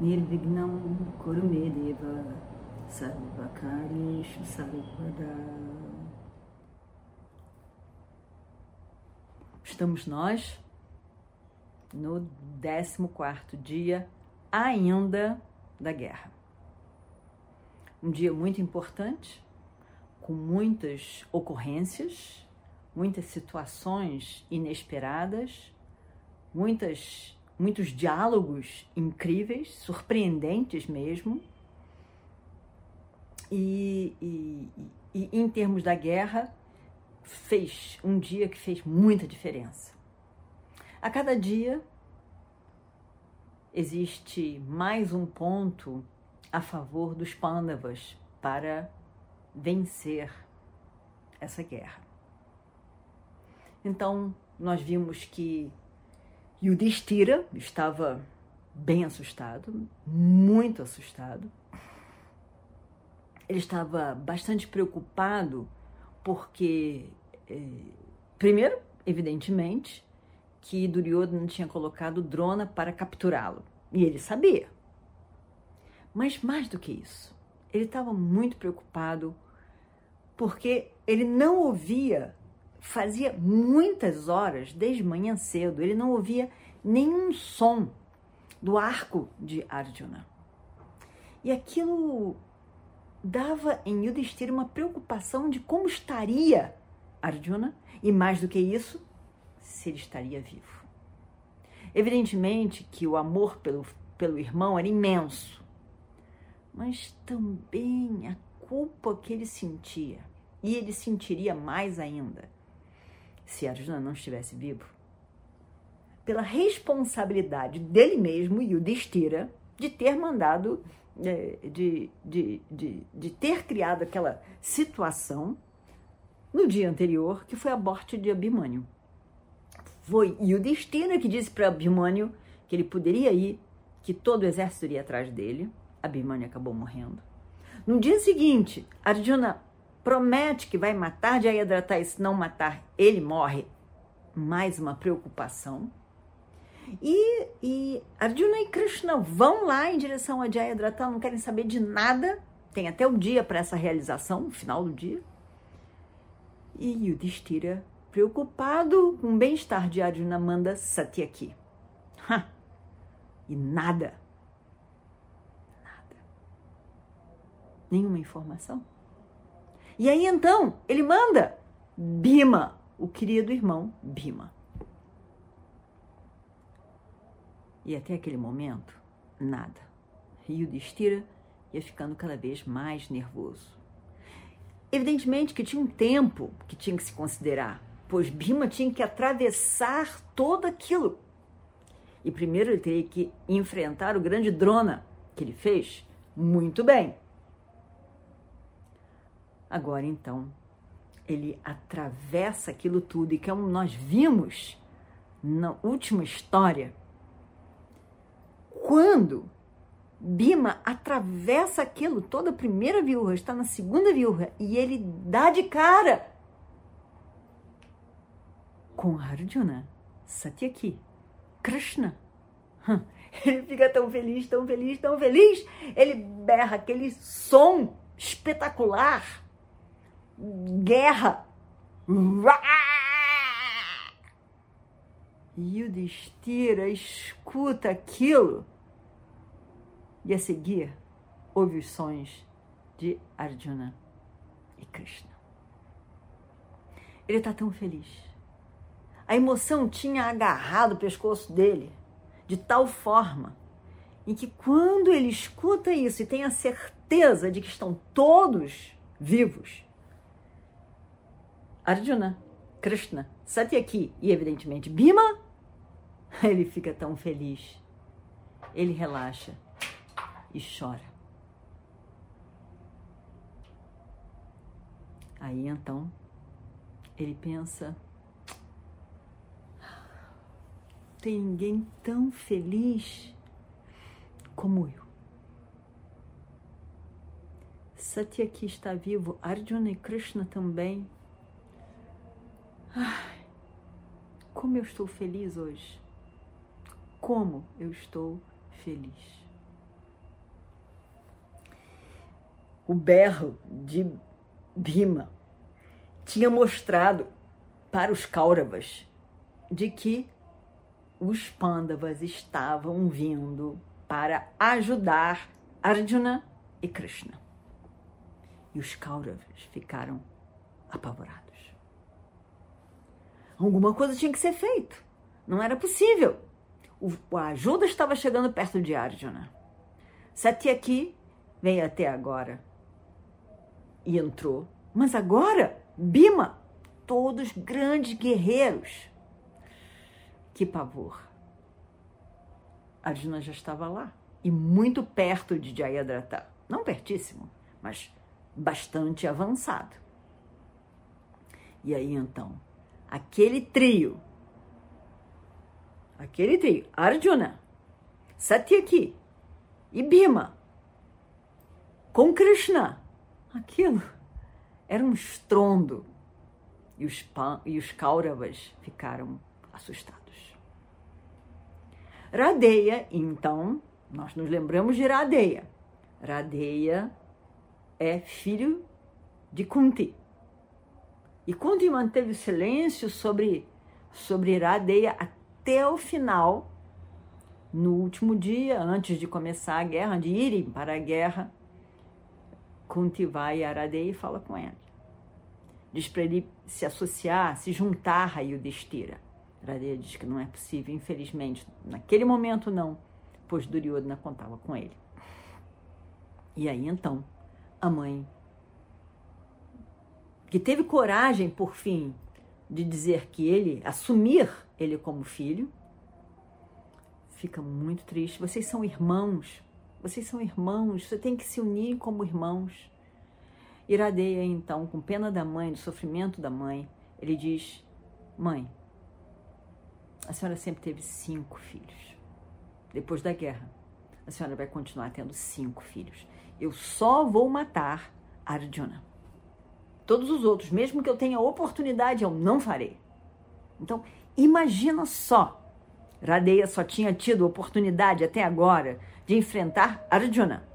Nirvignam Kurumedeva Sarvakarishu Sarvada Estamos nós no 14 dia ainda da guerra. Um dia muito importante, com muitas ocorrências, muitas situações inesperadas, muitas, muitos diálogos incríveis, surpreendentes mesmo. E, e, e em termos da guerra, fez um dia que fez muita diferença. A cada dia existe mais um ponto a favor dos Pandavas para vencer essa guerra. Então, nós vimos que Yudhishthira estava bem assustado, muito assustado. Ele estava bastante preocupado porque, eh, primeiro, evidentemente, que Duryodhana tinha colocado Drona para capturá-lo. E ele sabia. Mas mais do que isso, ele estava muito preocupado porque ele não ouvia, fazia muitas horas, desde manhã cedo, ele não ouvia nenhum som do arco de Arjuna. E aquilo dava em Yudhishthira uma preocupação de como estaria Arjuna e mais do que isso, se ele estaria vivo. Evidentemente que o amor pelo, pelo irmão era imenso, mas também a culpa que ele sentia, e ele sentiria mais ainda se Arjuna não estivesse vivo, pela responsabilidade dele mesmo e o Destira de ter mandado, é, de, de, de, de ter criado aquela situação no dia anterior, que foi a morte de Abhimanyu. Foi Yudhishthira que disse para Abhimanyu que ele poderia ir, que todo o exército iria atrás dele. Abhimanyu acabou morrendo. No dia seguinte, Arjuna promete que vai matar Jayadratha e se não matar, ele morre. Mais uma preocupação. E, e Arjuna e Krishna vão lá em direção a Jayadratha, não querem saber de nada. Tem até o dia para essa realização, o final do dia. E Yudhishthira, preocupado com o bem-estar de Arjuna, manda Satyaki. Ha! E nada. Nada. Nenhuma informação. E aí então, ele manda Bima, o querido irmão Bima. E até aquele momento, nada. Yudhishthira ia ficando cada vez mais nervoso. Evidentemente que tinha um tempo que tinha que se considerar, pois Bima tinha que atravessar todo aquilo. E primeiro ele teria que enfrentar o grande Drona, que ele fez muito bem. Agora então, ele atravessa aquilo tudo e como nós vimos na última história, quando Bima atravessa aquilo, toda a primeira viúva está na segunda viúva e ele dá de cara com Arjuna, Satyaki, Krishna. Ele fica tão feliz, tão feliz, tão feliz. Ele berra aquele som espetacular. Guerra. E o Destira escuta aquilo e a seguir ouve os sons de Arjuna e Krishna. Ele está tão feliz. A emoção tinha agarrado o pescoço dele de tal forma em que quando ele escuta isso e tem a certeza de que estão todos vivos, Arjuna, Krishna, Satyaki e evidentemente Bhima, ele fica tão feliz. Ele relaxa e chora. Aí então ele pensa: tem ninguém tão feliz como eu. Satya aqui está vivo, Arjuna e Krishna também. Ai, como eu estou feliz hoje. Como eu estou feliz. O berro de Bhima tinha mostrado para os Kauravas de que os Pandavas estavam vindo para ajudar Arjuna e Krishna. E os Kauravas ficaram apavorados. Alguma coisa tinha que ser feita. Não era possível. O, a ajuda estava chegando perto de Arjuna. Satyaki veio até agora e entrou. Mas agora, Bima, todos grandes guerreiros. Que pavor. Arjuna já estava lá e muito perto de Jayadratha. Não pertíssimo, mas bastante avançado. E aí então, aquele trio, aquele trio, Arjuna, Satyaki e Bhima, com Krishna, aquilo era um estrondo. E os, e os Kauravas ficaram assustados. Radeia, então, nós nos lembramos de Radeia. Radeia é filho de Kunti. E Kunti manteve silêncio sobre, sobre Radeia até o final, no último dia, antes de começar a guerra, de irem para a guerra. Kunti vai a Radeia e fala com ele. Diz para ele se associar, se juntar a Yudhishthira. Radeya diz que não é possível, infelizmente. Naquele momento não, pois Duryodhana contava com ele. E aí então, a mãe, que teve coragem, por fim, de dizer que ele, assumir ele como filho, fica muito triste. Vocês são irmãos, vocês são irmãos, você tem que se unir como irmãos. Iradeia, então, com pena da mãe, do sofrimento da mãe, ele diz: Mãe, a senhora sempre teve cinco filhos. Depois da guerra, a senhora vai continuar tendo cinco filhos. Eu só vou matar Arjuna. Todos os outros, mesmo que eu tenha oportunidade, eu não farei. Então, imagina só. Radeya só tinha tido oportunidade até agora de enfrentar Arjuna.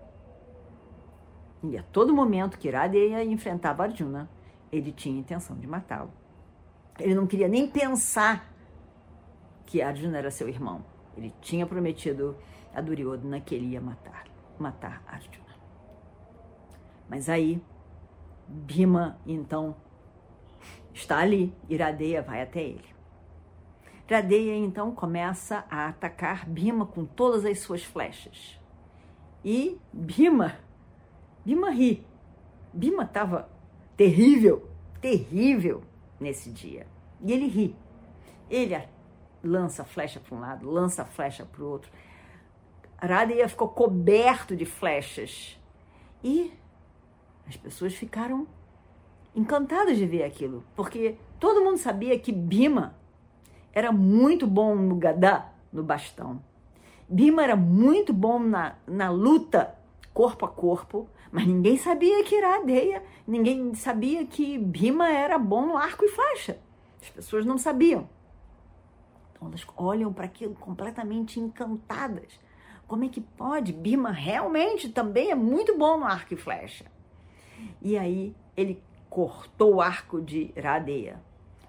E a todo momento que Radeya enfrentava Arjuna, ele tinha intenção de matá-lo. Ele não queria nem pensar que Arjuna era seu irmão. Ele tinha prometido a Duryodhana que ele ia matar, matar Arjuna. Mas aí, Bhima, então, está ali, Iradeya vai até ele. Iradeya, então, começa a atacar Bhima com todas as suas flechas. E Bhima, Bhima ri. Bhima estava terrível, terrível nesse dia. E ele ri. Ele lança flecha para um lado, lança flecha para o outro. Radeya ficou coberto de flechas. E as pessoas ficaram encantadas de ver aquilo, porque todo mundo sabia que Bima era muito bom no gadá, no bastão. Bima era muito bom na, na luta corpo a corpo, mas ninguém sabia que Iradeia, ninguém sabia que Bima era bom no arco e flecha. As pessoas não sabiam. Então elas olham para aquilo completamente encantadas. Como é que pode? Bima realmente também é muito bom no arco e flecha. E aí ele cortou o arco de Radeia.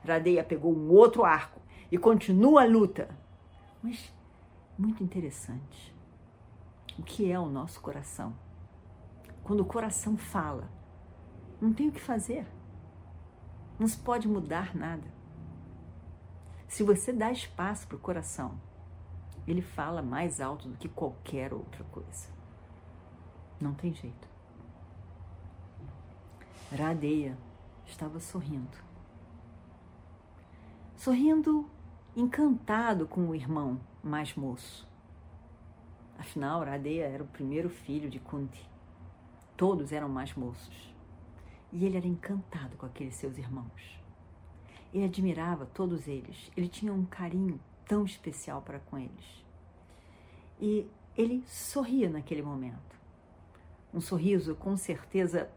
Radeia pegou um outro arco e continua a luta. Mas muito interessante. O que é o nosso coração? Quando o coração fala, não tem o que fazer. Não se pode mudar nada. Se você dá espaço para o coração, ele fala mais alto do que qualquer outra coisa. Não tem jeito. Radeia estava sorrindo. Sorrindo encantado com o irmão mais moço. Afinal, Radeya era o primeiro filho de Kunti. Todos eram mais moços. E ele era encantado com aqueles seus irmãos. Ele admirava todos eles. Ele tinha um carinho tão especial para com eles. E ele sorria naquele momento. Um sorriso com certeza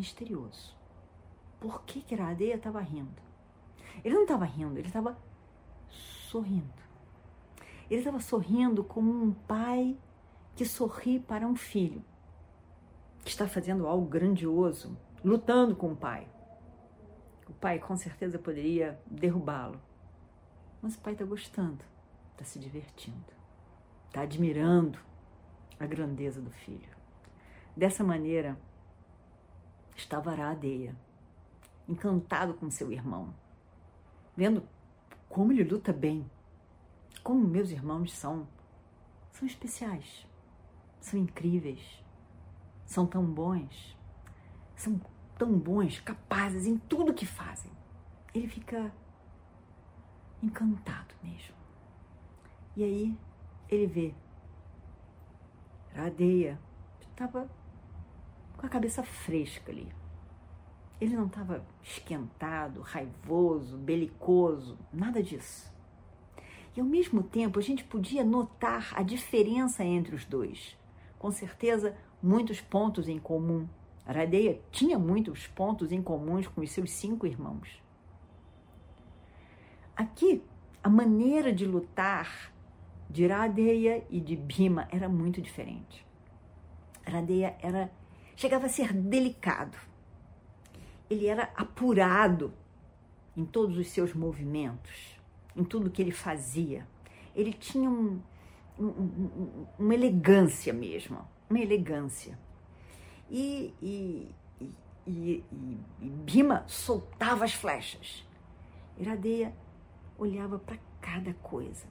misterioso. Por que, que Radeya estava rindo? Ele não estava rindo, ele estava sorrindo. Ele estava sorrindo como um pai que sorri para um filho que está fazendo algo grandioso, lutando com o pai. O pai com certeza poderia derrubá-lo, mas o pai está gostando, está se divertindo, está admirando a grandeza do filho. Dessa maneira, estava Aradeia, encantado com seu irmão, vendo como ele luta bem, como meus irmãos são, são especiais, são incríveis, são tão bons, são tão bons, capazes em tudo que fazem. Ele fica encantado mesmo. E aí ele vê Radeia estava com a cabeça fresca ali. Ele não estava esquentado, raivoso, belicoso, nada disso. E ao mesmo tempo a gente podia notar a diferença entre os dois. Com certeza, muitos pontos em comum. Radeia tinha muitos pontos em comuns com os seus cinco irmãos. Aqui, a maneira de lutar de Radeia e de Bhima era muito diferente. Radeia era chegava a ser delicado. Ele era apurado em todos os seus movimentos, em tudo que ele fazia. Ele tinha um, um, um, uma elegância mesmo, uma elegância. E, e, e, e, Bima soltava as flechas. Iradeia olhava para cada coisa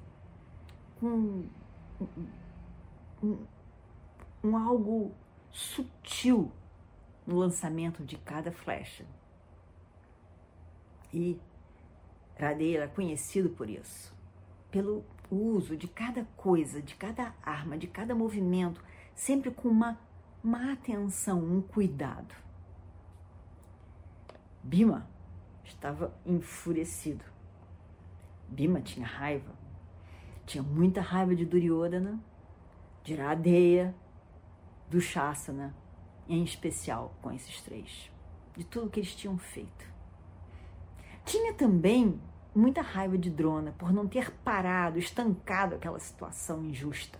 com um, um algo sutil no lançamento de cada flecha. E Radeia era conhecido por isso, pelo uso de cada coisa, de cada arma, de cada movimento, sempre com uma, uma atenção, um cuidado. Bima estava enfurecido. Bima tinha raiva. Tinha muita raiva de Duryodhana, de Radeya, do Shasana, em especial com esses três, de tudo que eles tinham feito. Tinha também muita raiva de Drona por não ter parado, estancado aquela situação injusta.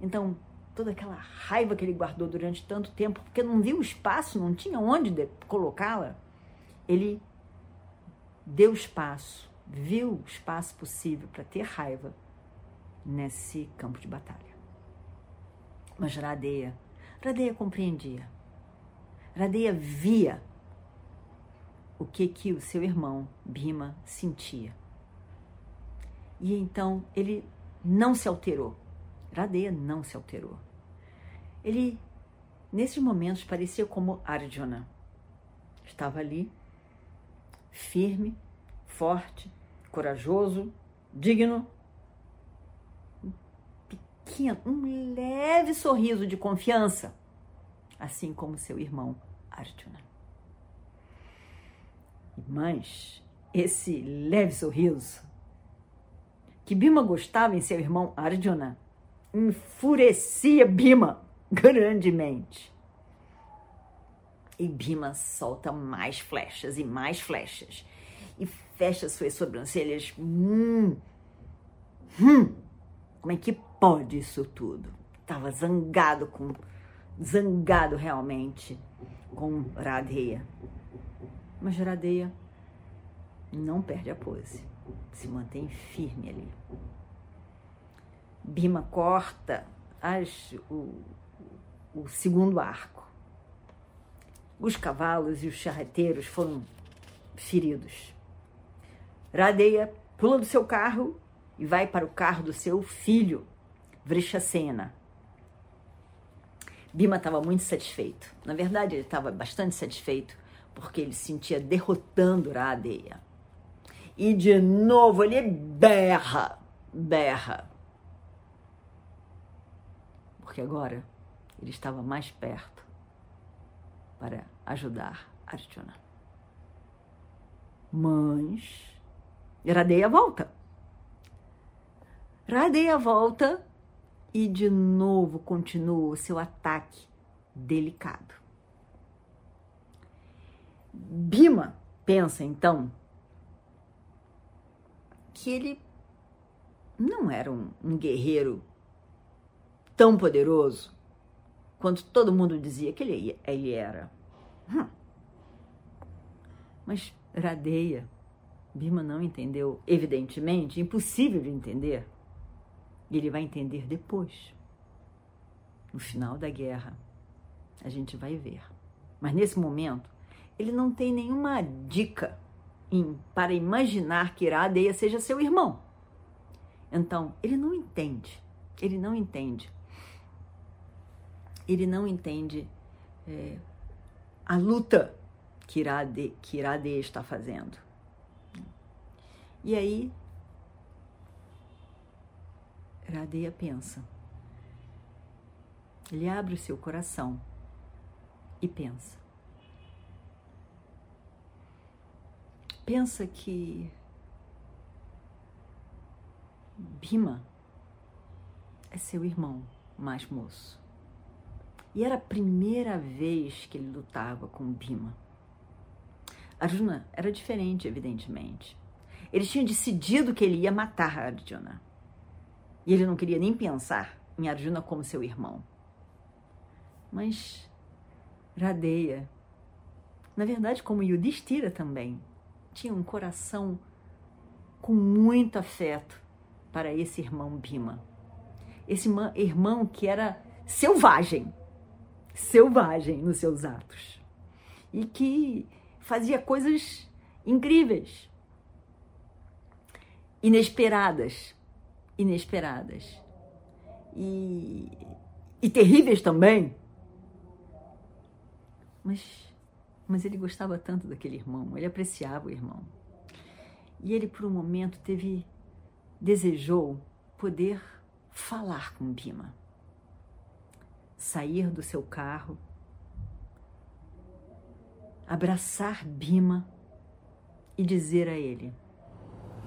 Então, toda aquela raiva que ele guardou durante tanto tempo, porque não viu espaço, não tinha onde colocá-la, ele deu espaço, viu o espaço possível para ter raiva nesse campo de batalha. Mas Radeia, Radeia compreendia. Radeia via o que que o seu irmão Bima sentia. E então ele não se alterou. Radeia não se alterou. Ele, nesses momentos, parecia como Arjuna. Estava ali, firme, forte, corajoso, digno, um leve sorriso de confiança, assim como seu irmão Arjuna. Mas esse leve sorriso que Bima gostava em seu irmão Arjuna enfurecia Bima grandemente. E Bima solta mais flechas e mais flechas e fecha suas sobrancelhas. Hum, hum, como é que pode isso tudo? Estava zangado com, zangado realmente com Radeia. Mas Radeia não perde a pose, se mantém firme ali. Bima corta as, o, o segundo arco. Os cavalos e os charreteiros foram feridos. Radeia pula do seu carro e vai para o carro do seu filho, Vrishacena. Bima estava muito satisfeito. Na verdade, ele estava bastante satisfeito porque ele se sentia derrotando Radeia. E de novo ele berra, berra. porque agora ele estava mais perto para ajudar Arjuna. Mas Radeya volta. Radeya volta e de novo continua o seu ataque delicado. Bima pensa então que ele não era um, um guerreiro tão poderoso quanto todo mundo dizia que ele, ele era. Hum. Mas Radeia, Bima não entendeu, evidentemente, impossível de entender. E ele vai entender depois. No final da guerra, a gente vai ver. Mas nesse momento, ele não tem nenhuma dica em, para imaginar que Iradeia seja seu irmão. Então, ele não entende. Ele não entende. Ele não entende é, a luta que Iradeia, está fazendo. E aí, Iradeia pensa. Ele abre o seu coração e pensa. Pensa que Bima é seu irmão mais moço. E era a primeira vez que ele lutava com Bima. Arjuna era diferente, evidentemente. Ele tinha decidido que ele ia matar Arjuna. E ele não queria nem pensar em Arjuna como seu irmão. Mas Radeya, na verdade, como Yudhishthira também, tinha um coração com muito afeto para esse irmão Bima. Esse irmão que era selvagem, selvagem nos seus atos e que fazia coisas incríveis, inesperadas, inesperadas e, e terríveis também. Mas, mas ele gostava tanto daquele irmão, ele apreciava o irmão. E ele, por um momento, teve desejou poder falar com Bima, sair do seu carro, abraçar Bima e dizer a ele.